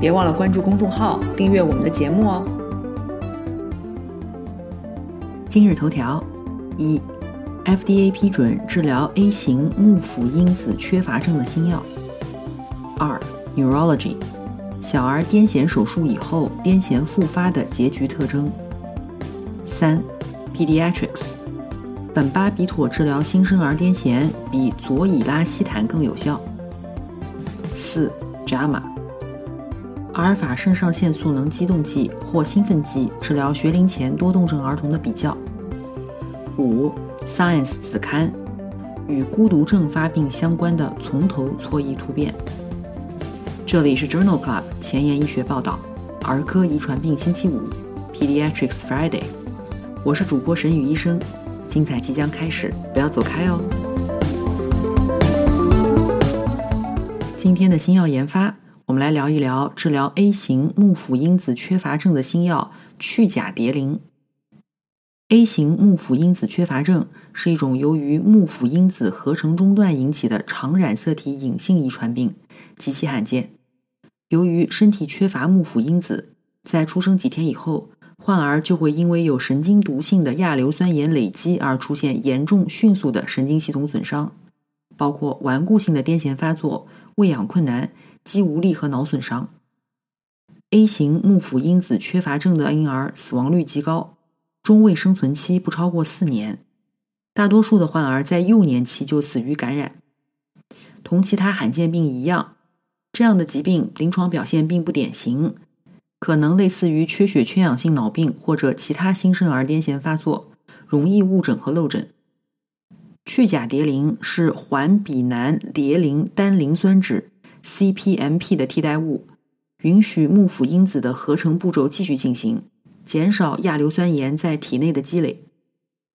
别忘了关注公众号，订阅我们的节目哦。今日头条：一，FDA 批准治疗 A 型幕府因子缺乏症的新药。二，Neurology，小儿癫痫手术以后癫痫复发的结局特征。三，Pediatrics，苯巴比妥治疗新生儿癫痫比佐乙拉西坦更有效。四，JAMA。阿尔法肾上腺素能激动剂或兴奋剂治疗学龄前多动症儿童的比较。五，Science 子刊与孤独症发病相关的从头错译突变。这里是 Journal Club 前沿医学报道，儿科遗传病星期五，Pediatrics Friday。我是主播沈宇医生，精彩即将开始，不要走开哦。今天的新药研发。我们来聊一聊治疗 A 型幕府因子缺乏症的新药去甲蝶呤。A 型幕府因子缺乏症是一种由于幕府因子合成中断引起的常染色体隐性遗传病，极其罕见。由于身体缺乏幕府因子，在出生几天以后，患儿就会因为有神经毒性的亚硫酸盐累积而出现严重迅速的神经系统损伤，包括顽固性的癫痫发作、喂养困难。肌无力和脑损伤。A 型幕府因子缺乏症的婴儿死亡率极高，中位生存期不超过四年。大多数的患儿在幼年期就死于感染。同其他罕见病一样，这样的疾病临床表现并不典型，可能类似于缺血缺氧性脑病或者其他新生儿癫痫发作，容易误诊和漏诊。去甲蝶呤是环吡南蝶呤单磷酸酯。CPMP 的替代物允许幕府因子的合成步骤继续进行，减少亚硫酸盐在体内的积累。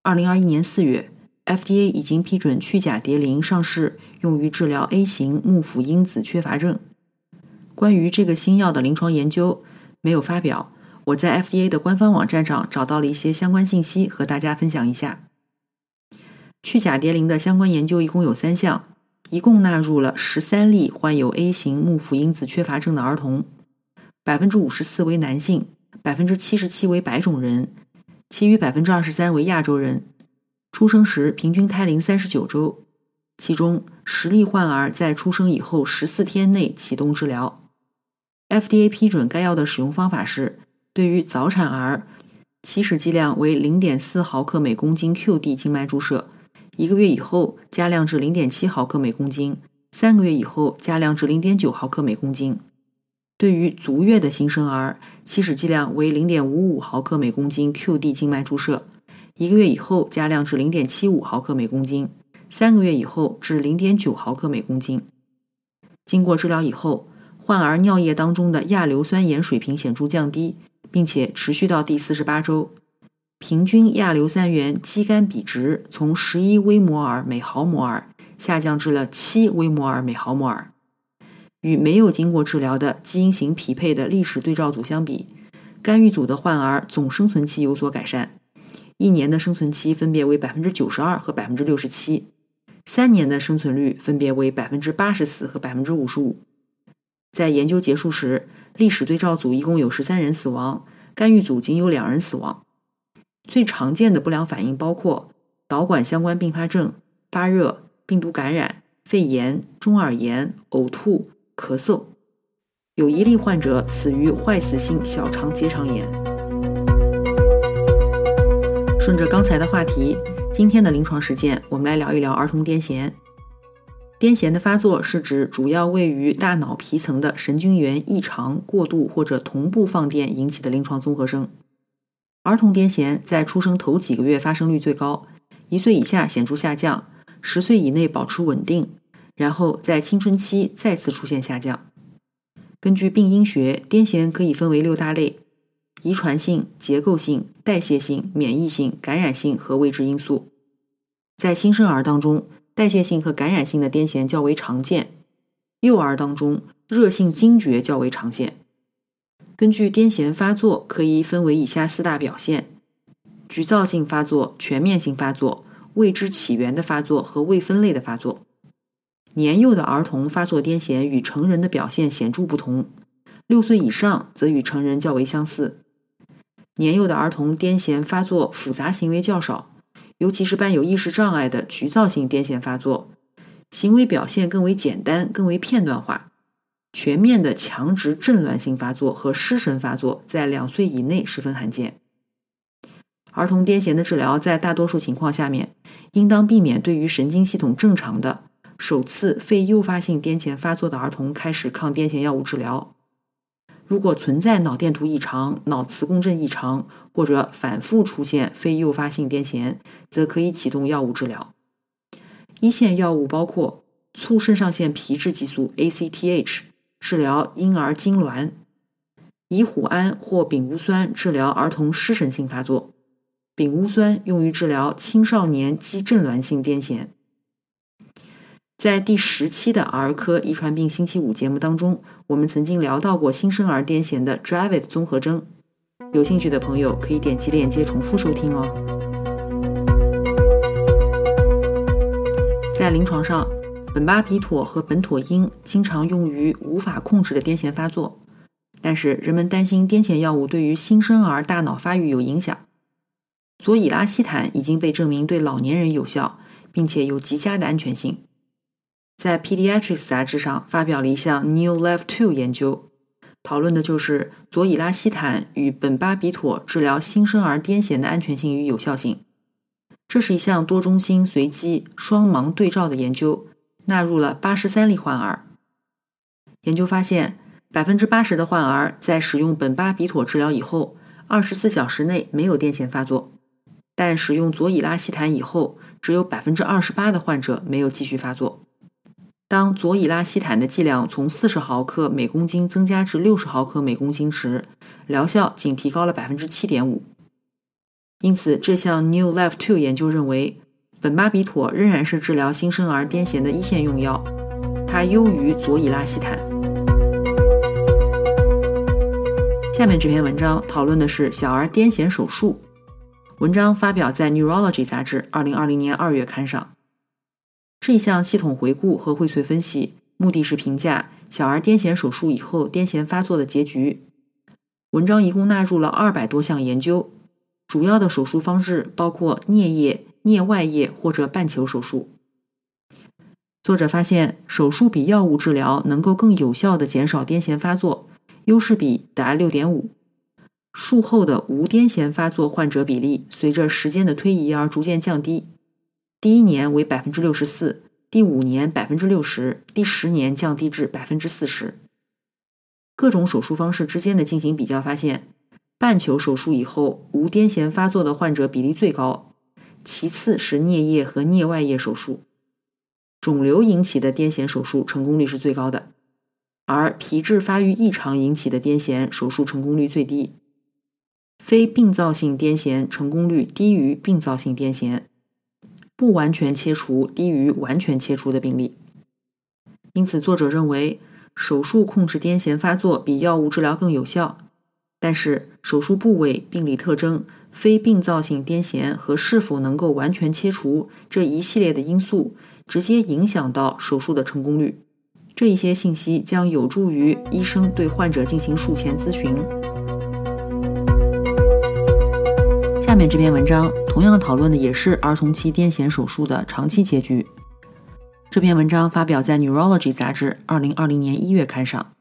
二零二一年四月，FDA 已经批准去甲蝶呤上市，用于治疗 A 型幕府因子缺乏症。关于这个新药的临床研究没有发表，我在 FDA 的官方网站上找到了一些相关信息，和大家分享一下。去甲蝶呤的相关研究一共有三项。一共纳入了十三例患有 A 型幕府因子缺乏症的儿童，百分之五十四为男性，百分之七十七为白种人，其余百分之二十三为亚洲人。出生时平均胎龄三十九周，其中十例患儿在出生以后十四天内启动治疗。FDA 批准该药的使用方法是：对于早产儿，起始剂量为零点四毫克每公斤 QD 静脉注射。一个月以后加量至零点七毫克每公斤，三个月以后加量至零点九毫克每公斤。对于足月的新生儿，起始剂量为零点五五毫克每公斤 QD 静脉注射，一个月以后加量至零点七五毫克每公斤，三个月以后至零点九毫克每公斤。经过治疗以后，患儿尿液当中的亚硫酸盐水平显著降低，并且持续到第四十八周。平均亚硫酸盐肌酐比值从十一微摩尔每毫摩尔下降至了七微摩尔每毫摩尔。与没有经过治疗的基因型匹配的历史对照组相比，干预组的患儿总生存期有所改善，一年的生存期分别为百分之九十二和百分之六十七，三年的生存率分别为百分之八十四和百分之五十五。在研究结束时，历史对照组一共有十三人死亡，干预组仅有两人死亡。最常见的不良反应包括导管相关并发症、发热、病毒感染、肺炎、中耳炎、呕吐、咳嗽。有一例患者死于坏死性小肠结肠炎。顺着刚才的话题，今天的临床实践，我们来聊一聊儿童癫痫。癫痫的发作是指主要位于大脑皮层的神经元异常、过度或者同步放电引起的临床综合征。儿童癫痫在出生头几个月发生率最高，一岁以下显著下降，十岁以内保持稳定，然后在青春期再次出现下降。根据病因学，癫痫可以分为六大类，遗传性、结构性、代谢性、免疫性、感染性和未知因素。在新生儿当中，代谢性和感染性的癫痫较为常见；幼儿当中，热性惊厥较为常见。根据癫痫发作，可以分为以下四大表现：局灶性发作、全面性发作、未知起源的发作和未分类的发作。年幼的儿童发作癫痫与成人的表现显著不同，六岁以上则与成人较为相似。年幼的儿童癫痫发作复杂行为较少，尤其是伴有意识障碍的局灶性癫痫发作，行为表现更为简单、更为片段化。全面的强直震乱性发作和失神发作在两岁以内十分罕见。儿童癫痫的治疗在大多数情况下面，应当避免对于神经系统正常的首次非诱发性癫痫发作的儿童开始抗癫痫药物治疗。如果存在脑电图异常、脑磁共振异常或者反复出现非诱发性癫痫，则可以启动药物治疗。一线药物包括促肾上腺皮质激素 （ACTH）。治疗婴儿痉挛，乙酉胺或丙戊酸治疗儿童失神性发作，丙戊酸用于治疗青少年肌阵挛性癫痫。在第十期的儿科遗传病星期五节目当中，我们曾经聊到过新生儿癫痫的 Dravet 综合征，有兴趣的朋友可以点击链接重复收听哦。在临床上。苯巴比妥和苯妥因经常用于无法控制的癫痫发作，但是人们担心癫痫药物对于新生儿大脑发育有影响。佐乙拉西坦已经被证明对老年人有效，并且有极佳的安全性。在《Pediatrics》杂志上发表了一项 New Life Two 研究，讨论的就是佐乙拉西坦与苯巴比妥治疗新生儿癫痫的安全性与有效性。这是一项多中心随机双盲对照的研究。纳入了八十三例患儿。研究发现，百分之八十的患儿在使用苯巴比妥治疗以后，二十四小时内没有癫痫发作；但使用左乙拉西坦以后，只有百分之二十八的患者没有继续发作。当左乙拉西坦的剂量从四十毫克每公斤增加至六十毫克每公斤时，疗效仅提高了百分之七点五。因此，这项 New Life Two 研究认为。苯巴比妥仍然是治疗新生儿癫痫的一线用药，它优于左乙拉西坦。下面这篇文章讨论的是小儿癫痫手术。文章发表在《Neurology》杂志2020年2月刊上。这一项系统回顾和荟萃分析，目的是评价小儿癫痫手术以后癫痫发作的结局。文章一共纳入了二百多项研究，主要的手术方式包括颞叶。颞外叶或者半球手术。作者发现，手术比药物治疗能够更有效地减少癫痫发作，优势比达六点五。术后的无癫痫发作患者比例随着时间的推移而逐渐降低，第一年为百分之六十四，第五年百分之六十，第十年降低至百分之四十。各种手术方式之间的进行比较发现，半球手术以后无癫痫发作的患者比例最高。其次是颞叶和颞外叶手术，肿瘤引起的癫痫手术成功率是最高的，而皮质发育异常引起的癫痫手术成功率最低。非病灶性癫痫成功率低于病灶性癫痫，不完全切除低于完全切除的病例。因此，作者认为手术控制癫痫发作比药物治疗更有效，但是手术部位、病理特征。非病灶性癫痫和是否能够完全切除这一系列的因素，直接影响到手术的成功率。这一些信息将有助于医生对患者进行术前咨询。下面这篇文章同样讨论的也是儿童期癫痫手术的长期结局。这篇文章发表在《Neurology》杂志2020年1月刊上。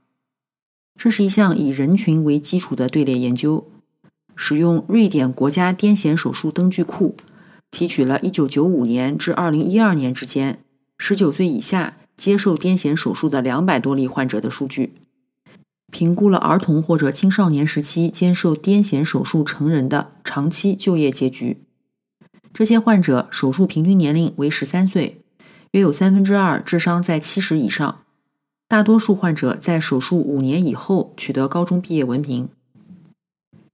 这是一项以人群为基础的队列研究。使用瑞典国家癫痫手术灯具库，提取了1995年至2012年之间19岁以下接受癫痫手术的200多例患者的数据，评估了儿童或者青少年时期接受癫痫手术成人的长期就业结局。这些患者手术平均年龄为13岁，约有三分之二智商在70以上，大多数患者在手术五年以后取得高中毕业文凭。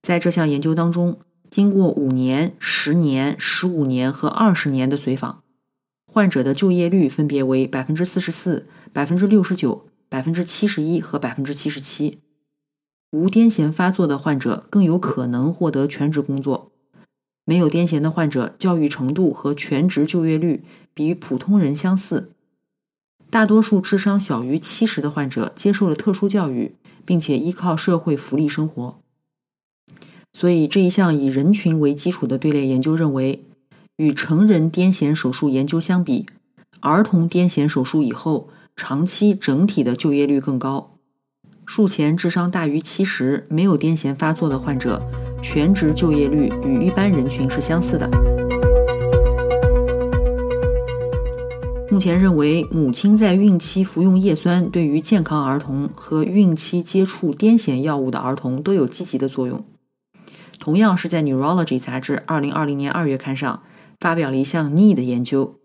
在这项研究当中，经过五年、十年、十五年和二十年的随访，患者的就业率分别为百分之四十四、百分之六十九、百分之七十一和百分之七十七。无癫痫发作的患者更有可能获得全职工作。没有癫痫的患者，教育程度和全职就业率比普通人相似。大多数智商小于七十的患者接受了特殊教育，并且依靠社会福利生活。所以，这一项以人群为基础的队列研究认为，与成人癫痫手术研究相比，儿童癫痫手术以后长期整体的就业率更高。术前智商大于七十、没有癫痫发作的患者。全职就业率与一般人群是相似的。目前认为，母亲在孕期服用叶酸对于健康儿童和孕期接触癫痫药物的儿童都有积极的作用。同样是在《Neurology》杂志2020年2月刊上发表了一项 NEED 的研究。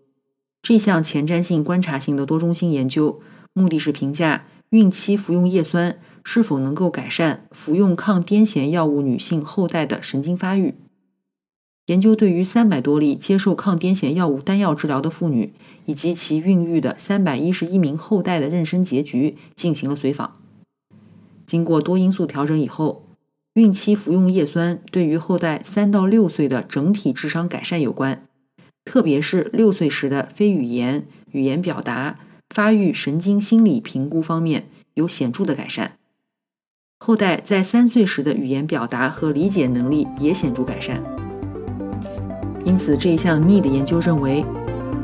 这项前瞻性观察性的多中心研究，目的是评价孕期服用叶酸。是否能够改善服用抗癫痫药物女性后代的神经发育？研究对于三百多例接受抗癫痫药物单药治疗的妇女以及其孕育的三百一十一名后代的妊娠结局进行了随访。经过多因素调整以后，孕期服用叶酸对于后代三到六岁的整体智商改善有关，特别是六岁时的非语言、语言表达、发育、神经心理评估方面有显著的改善。后代在三岁时的语言表达和理解能力也显著改善，因此这一项 NEED 研究认为，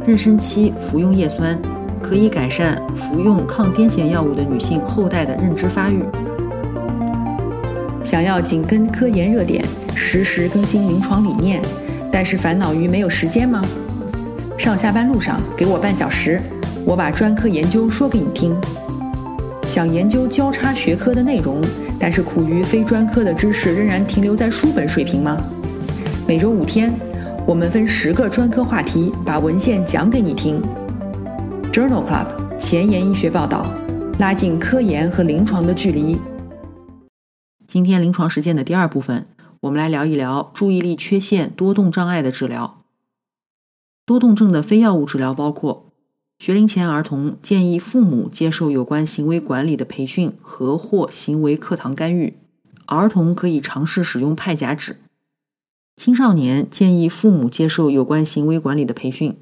妊娠期服用叶酸可以改善服用抗癫痫药物的女性后代的认知发育。想要紧跟科研热点，实时更新临床理念，但是烦恼于没有时间吗？上下班路上给我半小时，我把专科研究说给你听。想研究交叉学科的内容，但是苦于非专科的知识仍然停留在书本水平吗？每周五天，我们分十个专科话题，把文献讲给你听。Journal Club 前沿医学报道，拉近科研和临床的距离。今天临床实践的第二部分，我们来聊一聊注意力缺陷多动障碍的治疗。多动症的非药物治疗包括。学龄前儿童建议父母接受有关行为管理的培训和或行为课堂干预。儿童可以尝试使用派甲酯。青少年建议父母接受有关行为管理的培训。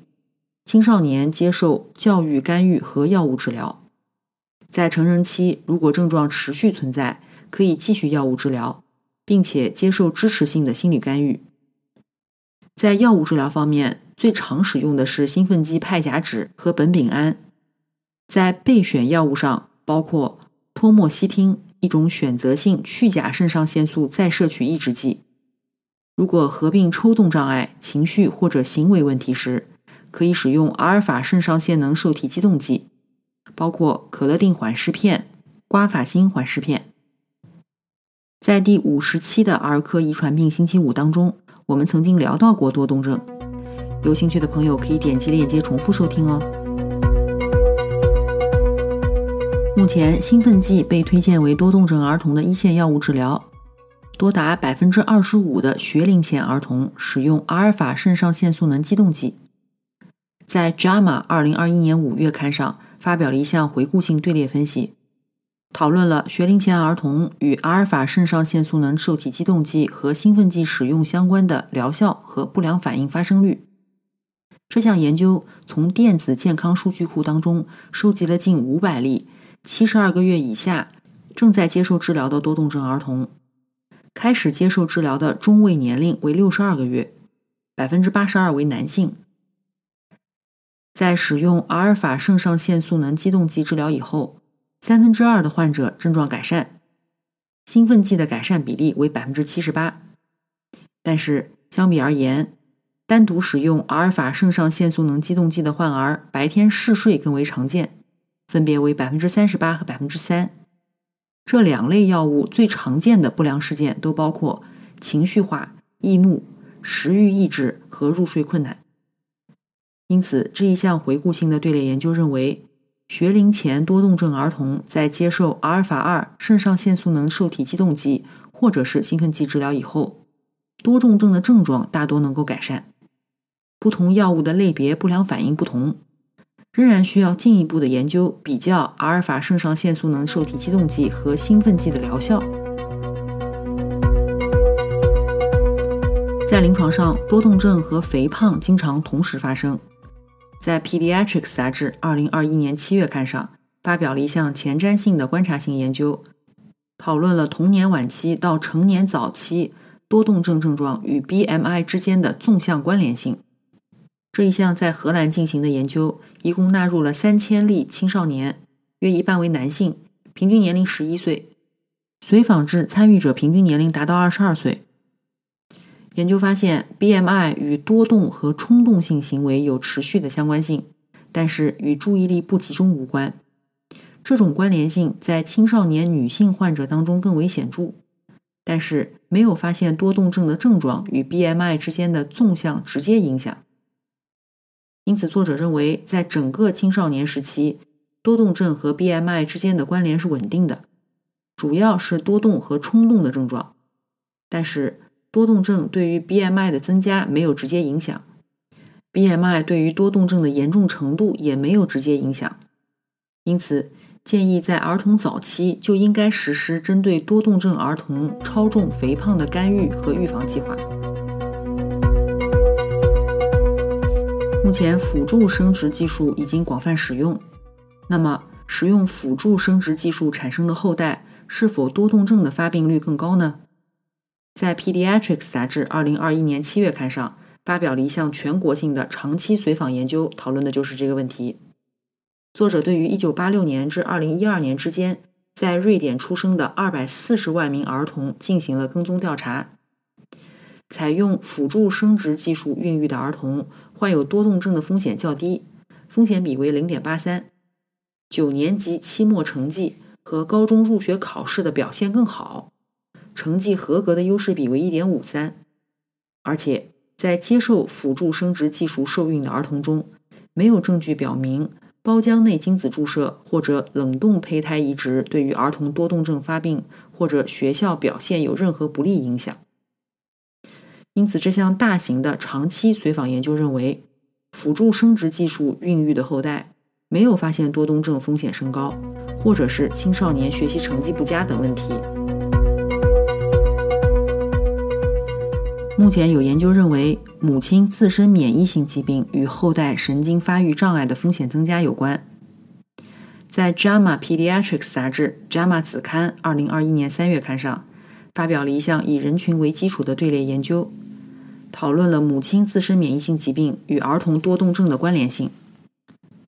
青少年接受教育干预和药物治疗。在成人期，如果症状持续存在，可以继续药物治疗，并且接受支持性的心理干预。在药物治疗方面。最常使用的是兴奋剂派甲酯和苯丙胺，在备选药物上包括托莫西汀，一种选择性去甲肾上腺素再摄取抑制剂。如果合并抽动障碍、情绪或者行为问题时，可以使用阿尔法肾上腺能受体激动剂，包括可乐定缓释片、瓜法辛缓释片。在第五十期的儿科遗传病星期五当中，我们曾经聊到过多动症。有兴趣的朋友可以点击链接重复收听哦。目前，兴奋剂被推荐为多动症儿童的一线药物治疗，多达百分之二十五的学龄前儿童使用阿尔法肾上腺素能激动剂。在《JAMA》二零二一年五月刊上发表了一项回顾性队列分析，讨论了学龄前儿童与阿尔法肾上腺素能受体激动剂和兴奋剂使用相关的疗效和不良反应发生率。这项研究从电子健康数据库当中收集了近五百例七十二个月以下正在接受治疗的多动症儿童，开始接受治疗的中位年龄为六十二个月，百分之八十二为男性。在使用阿尔法肾上腺素能激动剂治疗以后，三分之二的患者症状改善，兴奋剂的改善比例为百分之七十八。但是相比而言，单独使用阿尔法肾上腺素能激动剂的患儿，白天嗜睡更为常见，分别为百分之三十八和百分之三。这两类药物最常见的不良事件都包括情绪化、易怒、食欲抑制和入睡困难。因此，这一项回顾性的队列研究认为，学龄前多动症儿童在接受阿尔法二肾上腺素能受体激动剂或者是兴奋剂治疗以后，多动症的症状大多能够改善。不同药物的类别不良反应不同，仍然需要进一步的研究比较阿尔法肾上腺素能受体激动剂和兴奋剂的疗效。在临床上，多动症和肥胖经常同时发生。在《Pediatrics》杂志2021年7月刊上发表了一项前瞻性的观察性研究，讨论了童年晚期到成年早期多动症症状与 BMI 之间的纵向关联性。这一项在荷兰进行的研究，一共纳入了三千例青少年，约一半为男性，平均年龄十一岁，随访至参与者平均年龄达到二十二岁。研究发现，BMI 与多动和冲动性行为有持续的相关性，但是与注意力不集中无关。这种关联性在青少年女性患者当中更为显著，但是没有发现多动症的症状与 BMI 之间的纵向直接影响。因此，作者认为，在整个青少年时期，多动症和 BMI 之间的关联是稳定的，主要是多动和冲动的症状。但是，多动症对于 BMI 的增加没有直接影响，BMI 对于多动症的严重程度也没有直接影响。因此，建议在儿童早期就应该实施针对多动症儿童超重、肥胖的干预和预防计划。目前辅助生殖技术已经广泛使用，那么使用辅助生殖技术产生的后代是否多动症的发病率更高呢？在《Pediatrics》杂志2021年7月刊上发表了一项全国性的长期随访研究，讨论的就是这个问题。作者对于1986年至2012年之间在瑞典出生的240万名儿童进行了跟踪调查，采用辅助生殖技术孕育的儿童。患有多动症的风险较低，风险比为零点八三。九年级期末成绩和高中入学考试的表现更好，成绩合格的优势比为一点五三。而且在接受辅助生殖技术受孕的儿童中，没有证据表明包浆内精子注射或者冷冻胚胎移植对于儿童多动症发病或者学校表现有任何不利影响。因此，这项大型的长期随访研究认为，辅助生殖技术孕育的后代没有发现多动症风险升高，或者是青少年学习成绩不佳等问题。目前有研究认为，母亲自身免疫性疾病与后代神经发育障碍的风险增加有关。在《JAMA Pediatrics》杂志《JAMA 子刊》二零二一年三月刊上。发表了一项以人群为基础的队列研究，讨论了母亲自身免疫性疾病与儿童多动症的关联性。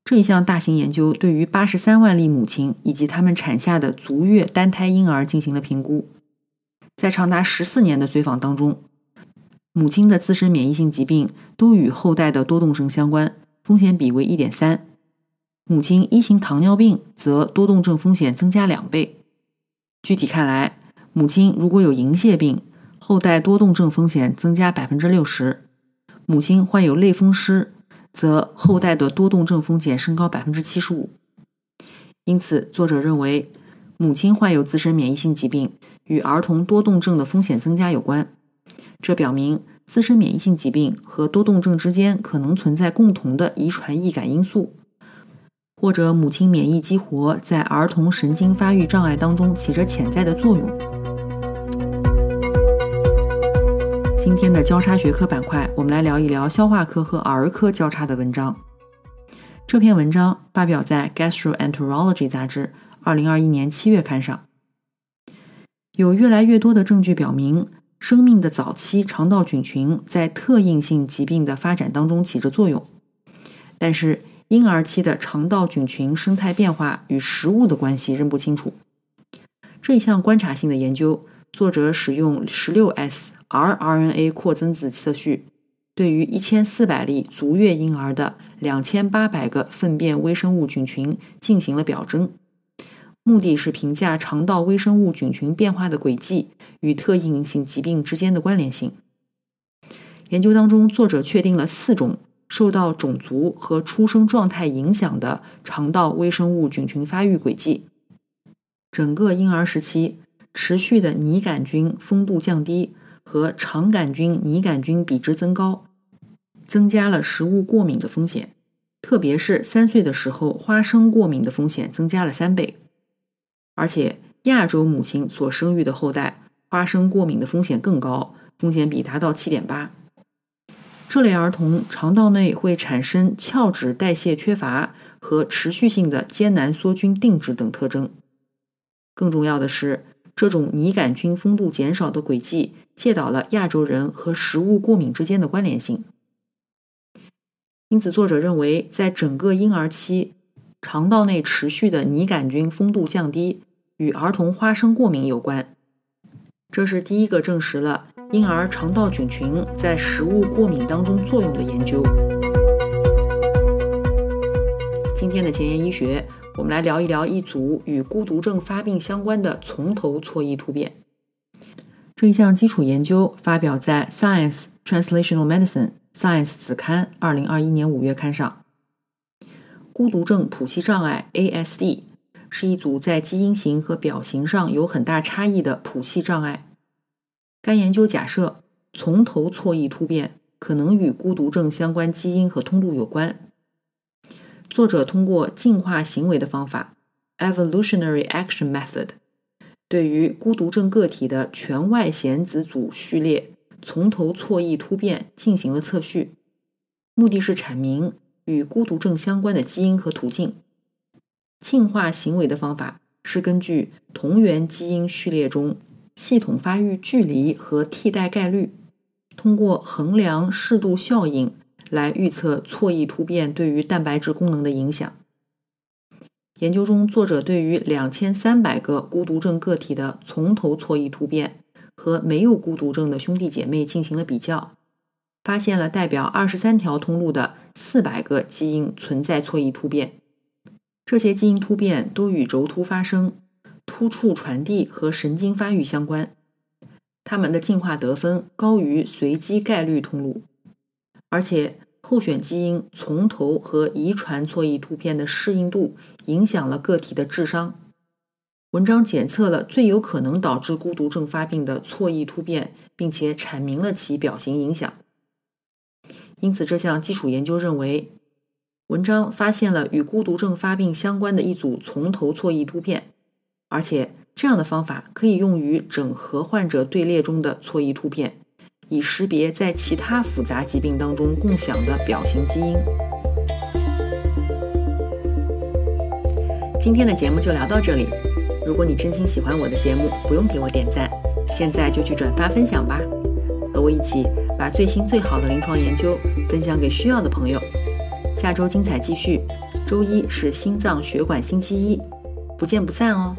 这一项大型研究对于八十三万例母亲以及他们产下的足月单胎婴儿进行了评估。在长达十四年的随访当中，母亲的自身免疫性疾病都与后代的多动症相关，风险比为一点三。母亲一型糖尿病则多动症风险增加两倍。具体看来，母亲如果有银屑病，后代多动症风险增加百分之六十；母亲患有类风湿，则后代的多动症风险升高百分之七十五。因此，作者认为，母亲患有自身免疫性疾病与儿童多动症的风险增加有关。这表明自身免疫性疾病和多动症之间可能存在共同的遗传易感因素，或者母亲免疫激活在儿童神经发育障碍当中起着潜在的作用。今天的交叉学科板块，我们来聊一聊消化科和儿科交叉的文章。这篇文章发表在《Gastroenterology》杂志2021年7月刊上。有越来越多的证据表明，生命的早期肠道菌群在特应性疾病的发展当中起着作用。但是，婴儿期的肠道菌群生态变化与食物的关系仍不清楚。这一项观察性的研究，作者使用 16S。rRNA 扩增子测序对于一千四百例足月婴儿的两千八百个粪便微生物菌群进行了表征，目的是评价肠道微生物菌群变化的轨迹与特应性疾病之间的关联性。研究当中，作者确定了四种受到种族和出生状态影响的肠道微生物菌群发育轨迹。整个婴儿时期。持续的拟杆菌丰度降低和肠杆菌拟杆菌比值增高，增加了食物过敏的风险。特别是三岁的时候，花生过敏的风险增加了三倍。而且，亚洲母亲所生育的后代，花生过敏的风险更高，风险比达到七点八。这类儿童肠道内会产生鞘脂代谢缺乏和持续性的艰难梭菌定植等特征。更重要的是，这种拟杆菌丰度减少的轨迹，介导了亚洲人和食物过敏之间的关联性。因此，作者认为，在整个婴儿期，肠道内持续的拟杆菌丰度降低与儿童花生过敏有关。这是第一个证实了。婴儿肠道菌群在食物过敏当中作用的研究。今天的前沿医学，我们来聊一聊一组与孤独症发病相关的从头错异突变。这一项基础研究发表在《Science Translational Medicine》Science 子刊二零二一年五月刊上。孤独症谱系障碍 （ASD） 是一组在基因型和表型上有很大差异的谱系障碍。该研究假设，从头错异突变可能与孤独症相关基因和通路有关。作者通过进化行为的方法 （evolutionary action method） 对于孤独症个体的全外显子组序列从头错异突变进行了测序，目的是阐明与孤独症相关的基因和途径。进化行为的方法是根据同源基因序列中。系统发育距离和替代概率，通过衡量适度效应来预测错异突变对于蛋白质功能的影响。研究中，作者对于两千三百个孤独症个体的从头错异突变和没有孤独症的兄弟姐妹进行了比较，发现了代表二十三条通路的四百个基因存在错异突变，这些基因突变都与轴突发生。突触传递和神经发育相关，它们的进化得分高于随机概率通路，而且候选基因从头和遗传错异突变的适应度影响了个体的智商。文章检测了最有可能导致孤独症发病的错异突变，并且阐明了其表型影响。因此，这项基础研究认为，文章发现了与孤独症发病相关的一组从头错异突变。而且，这样的方法可以用于整合患者队列中的错异突变，以识别在其他复杂疾病当中共享的表型基因。今天的节目就聊到这里。如果你真心喜欢我的节目，不用给我点赞，现在就去转发分享吧，和我一起把最新最好的临床研究分享给需要的朋友。下周精彩继续，周一是心脏血管星期一，不见不散哦。